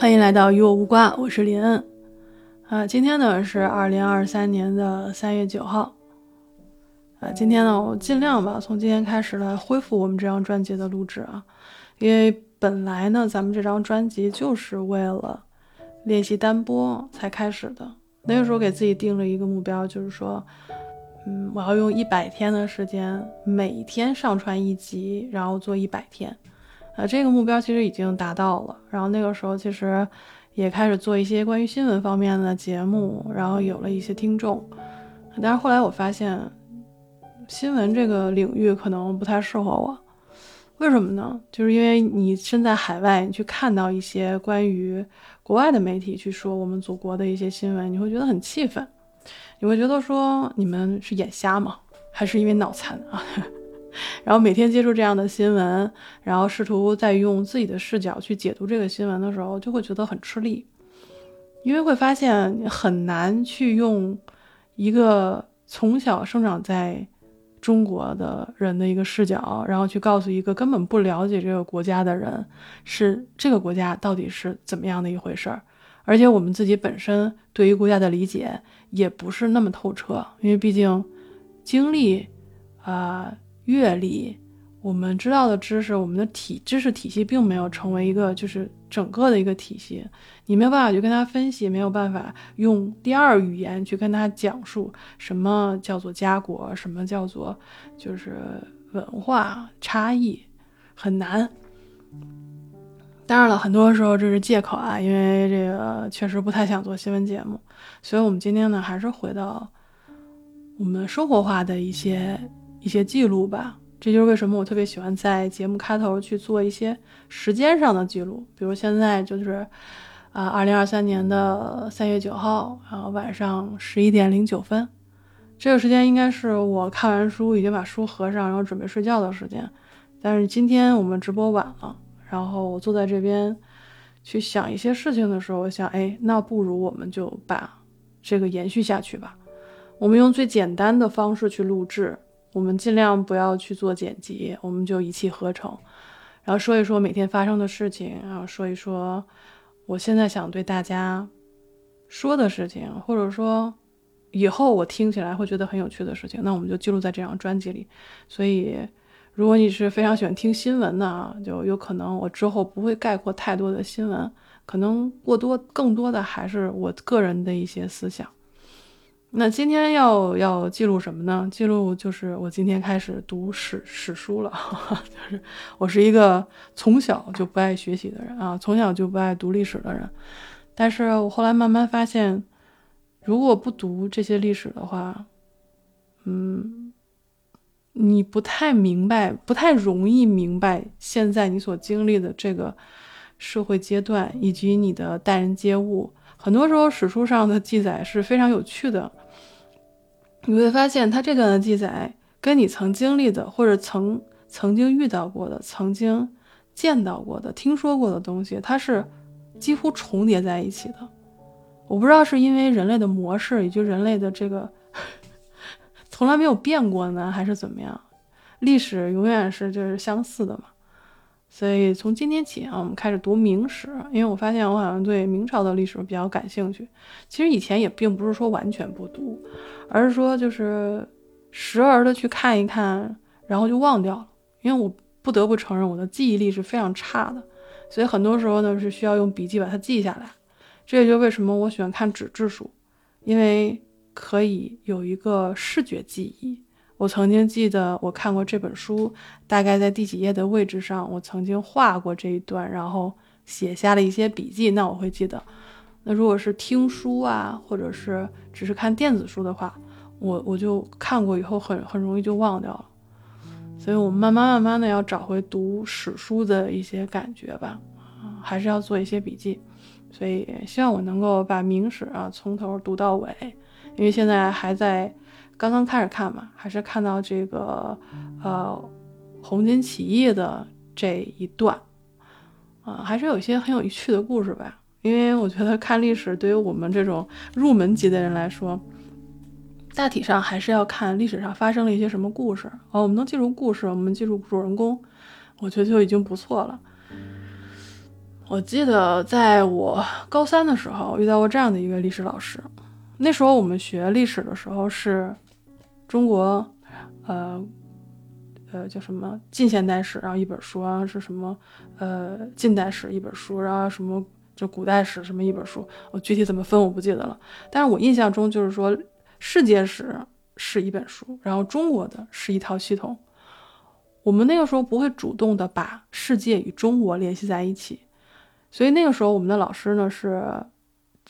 欢迎来到与我无关，我是林恩。啊，今天呢是二零二三年的三月九号。啊，今天呢我尽量吧，从今天开始来恢复我们这张专辑的录制啊，因为本来呢咱们这张专辑就是为了练习单播才开始的。那个时候给自己定了一个目标，就是说，嗯，我要用一百天的时间，每天上传一集，然后做一百天。呃，这个目标其实已经达到了。然后那个时候其实也开始做一些关于新闻方面的节目，然后有了一些听众。但是后来我发现，新闻这个领域可能不太适合我。为什么呢？就是因为你身在海外，你去看到一些关于国外的媒体去说我们祖国的一些新闻，你会觉得很气愤。你会觉得说你们是眼瞎吗？还是因为脑残啊？然后每天接触这样的新闻，然后试图再用自己的视角去解读这个新闻的时候，就会觉得很吃力，因为会发现很难去用一个从小生长在中国的人的一个视角，然后去告诉一个根本不了解这个国家的人，是这个国家到底是怎么样的一回事儿。而且我们自己本身对于国家的理解也不是那么透彻，因为毕竟经历啊。阅历，我们知道的知识，我们的体知识体系并没有成为一个就是整个的一个体系，你没有办法去跟他分析，没有办法用第二语言去跟他讲述什么叫做家国，什么叫做就是文化差异，很难。当然了，很多时候这是借口啊，因为这个确实不太想做新闻节目，所以我们今天呢，还是回到我们生活化的一些。一些记录吧，这就是为什么我特别喜欢在节目开头去做一些时间上的记录。比如现在就是，啊，二零二三年的三月九号，然后晚上十一点零九分，这个时间应该是我看完书，已经把书合上，然后准备睡觉的时间。但是今天我们直播晚了，然后我坐在这边去想一些事情的时候，我想，哎，那不如我们就把这个延续下去吧。我们用最简单的方式去录制。我们尽量不要去做剪辑，我们就一气呵成，然后说一说每天发生的事情，然后说一说我现在想对大家说的事情，或者说以后我听起来会觉得很有趣的事情，那我们就记录在这张专辑里。所以，如果你是非常喜欢听新闻的啊，就有可能我之后不会概括太多的新闻，可能过多更多的还是我个人的一些思想。那今天要要记录什么呢？记录就是我今天开始读史史书了，就是我是一个从小就不爱学习的人啊，从小就不爱读历史的人。但是我后来慢慢发现，如果不读这些历史的话，嗯，你不太明白，不太容易明白现在你所经历的这个社会阶段以及你的待人接物。很多时候史书上的记载是非常有趣的。你会发现，他这段的记载跟你曾经历的，或者曾曾经遇到过的、曾经见到过的、听说过的东西，它是几乎重叠在一起的。我不知道是因为人类的模式，以及人类的这个 从来没有变过呢，还是怎么样？历史永远是就是相似的嘛。所以从今天起啊，我们开始读明史，因为我发现我好像对明朝的历史比较感兴趣。其实以前也并不是说完全不读，而是说就是时而的去看一看，然后就忘掉了。因为我不得不承认我的记忆力是非常差的，所以很多时候呢是需要用笔记把它记下来。这也就为什么我喜欢看纸质书，因为可以有一个视觉记忆。我曾经记得我看过这本书，大概在第几页的位置上，我曾经画过这一段，然后写下了一些笔记，那我会记得。那如果是听书啊，或者是只是看电子书的话，我我就看过以后很很容易就忘掉了。所以，我们慢慢慢慢的要找回读史书的一些感觉吧，还是要做一些笔记。所以，希望我能够把明史啊从头读到尾，因为现在还在。刚刚开始看嘛，还是看到这个，呃，红巾起义的这一段，啊，还是有一些很有趣的故事吧。因为我觉得看历史对于我们这种入门级的人来说，大体上还是要看历史上发生了一些什么故事。哦，我们能记住故事，我们记住主人公，我觉得就已经不错了。我记得在我高三的时候遇到过这样的一个历史老师。那时候我们学历史的时候是中国，呃，呃叫什么近现代史，然后一本书，然后是什么呃近代史一本书，然后什么就古代史什么一本书。我具体怎么分我不记得了，但是我印象中就是说世界史是一本书，然后中国的是一套系统。我们那个时候不会主动的把世界与中国联系在一起。所以那个时候，我们的老师呢是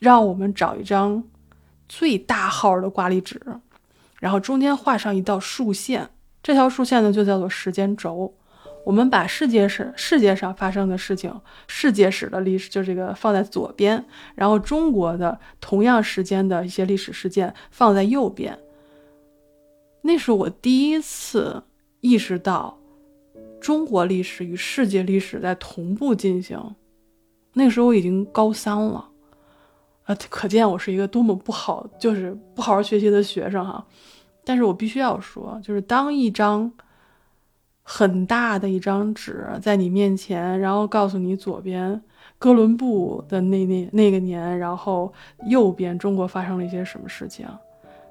让我们找一张最大号的挂历纸，然后中间画上一道竖线，这条竖线呢就叫做时间轴。我们把世界史、世界上发生的事情、世界史的历史就这个放在左边，然后中国的同样时间的一些历史事件放在右边。那是我第一次意识到，中国历史与世界历史在同步进行。那时候我已经高三了，啊，可见我是一个多么不好，就是不好好学习的学生哈。但是我必须要说，就是当一张很大的一张纸在你面前，然后告诉你左边哥伦布的那那那个年，然后右边中国发生了一些什么事情，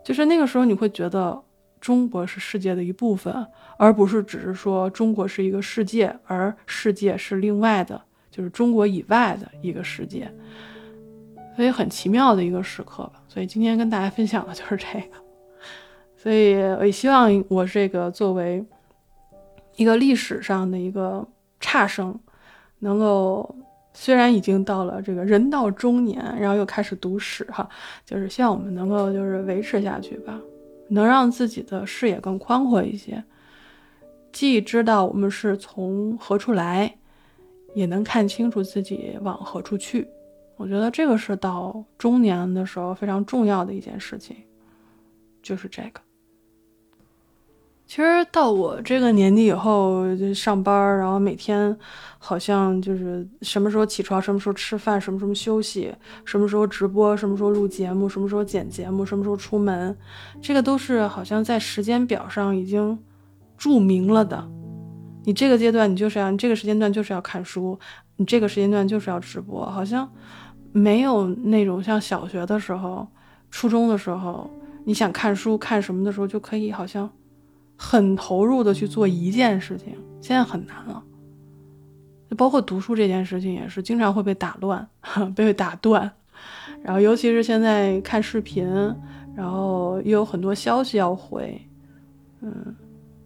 就是那个时候你会觉得中国是世界的一部分，而不是只是说中国是一个世界，而世界是另外的。就是中国以外的一个世界，所以很奇妙的一个时刻吧。所以今天跟大家分享的就是这个。所以我也希望我这个作为一个历史上的一个差生，能够虽然已经到了这个人到中年，然后又开始读史哈，就是希望我们能够就是维持下去吧，能让自己的视野更宽阔一些，既知道我们是从何处来。也能看清楚自己往何处去，我觉得这个是到中年的时候非常重要的一件事情，就是这个。其实到我这个年纪以后，就上班，然后每天好像就是什么时候起床，什么时候吃饭，什么时候休息，什么时候直播，什么时候录节目，什么时候剪节目，什么时候出门，这个都是好像在时间表上已经注明了的。你这个阶段，你就是要你这个时间段就是要看书，你这个时间段就是要直播，好像没有那种像小学的时候、初中的时候，你想看书看什么的时候就可以，好像很投入的去做一件事情。现在很难了，就包括读书这件事情也是，经常会被打乱、被打断，然后尤其是现在看视频，然后又有很多消息要回，嗯。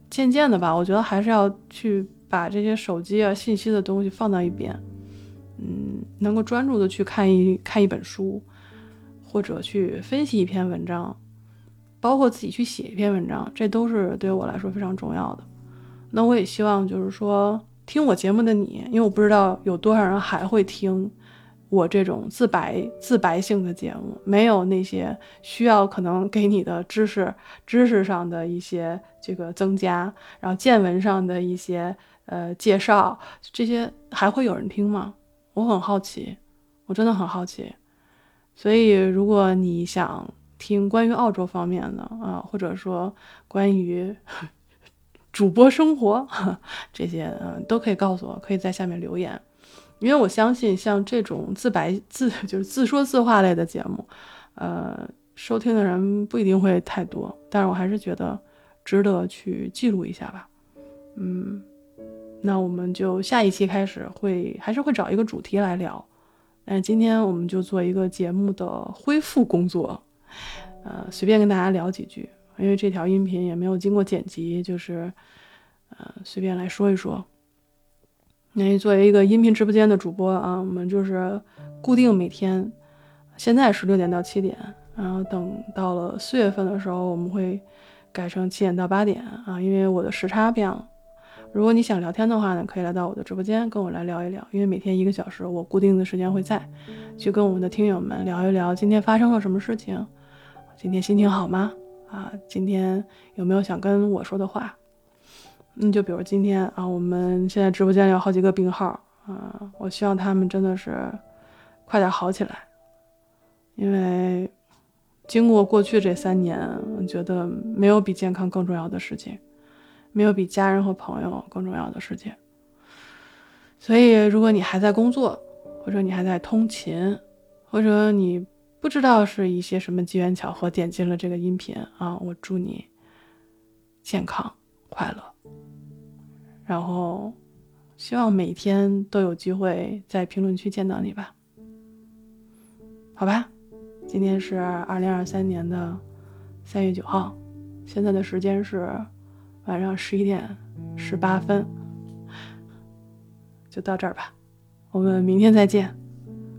渐渐的吧，我觉得还是要去把这些手机啊、信息的东西放到一边，嗯，能够专注的去看一看一本书，或者去分析一篇文章，包括自己去写一篇文章，这都是对我来说非常重要的。那我也希望就是说，听我节目的你，因为我不知道有多少人还会听。我这种自白自白性的节目，没有那些需要可能给你的知识知识上的一些这个增加，然后见闻上的一些呃介绍，这些还会有人听吗？我很好奇，我真的很好奇。所以如果你想听关于澳洲方面的啊，或者说关于主播生活 这些，嗯，都可以告诉我，可以在下面留言。因为我相信，像这种自白自 就是自说自话类的节目，呃，收听的人不一定会太多，但是我还是觉得值得去记录一下吧。嗯，那我们就下一期开始会还是会找一个主题来聊，但是今天我们就做一个节目的恢复工作，呃，随便跟大家聊几句，因为这条音频也没有经过剪辑，就是呃，随便来说一说。那作为一个音频直播间的主播啊，我们就是固定每天，现在是六点到七点，然后等到了四月份的时候，我们会改成七点到八点啊，因为我的时差变了。如果你想聊天的话呢，可以来到我的直播间跟我来聊一聊，因为每天一个小时，我固定的时间会在，去跟我们的听友们聊一聊今天发生了什么事情，今天心情好吗？啊，今天有没有想跟我说的话？嗯，就比如今天啊，我们现在直播间有好几个病号啊，我希望他们真的是快点好起来，因为经过过去这三年，我觉得没有比健康更重要的事情，没有比家人和朋友更重要的事情。所以，如果你还在工作，或者你还在通勤，或者你不知道是一些什么机缘巧合点进了这个音频啊，我祝你健康快乐，然后希望每天都有机会在评论区见到你吧。好吧，今天是二零二三年的三月九号，现在的时间是晚上十一点十八分，就到这儿吧。我们明天再见。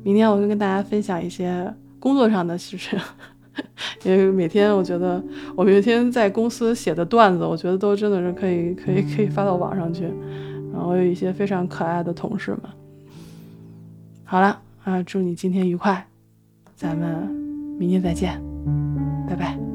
明天我会跟大家分享一些工作上的事情，因为每天我觉得我每天在公司写的段子，我觉得都真的是可以可以可以发到网上去。然后我有一些非常可爱的同事们。好了啊，祝你今天愉快，咱们明天再见，拜拜。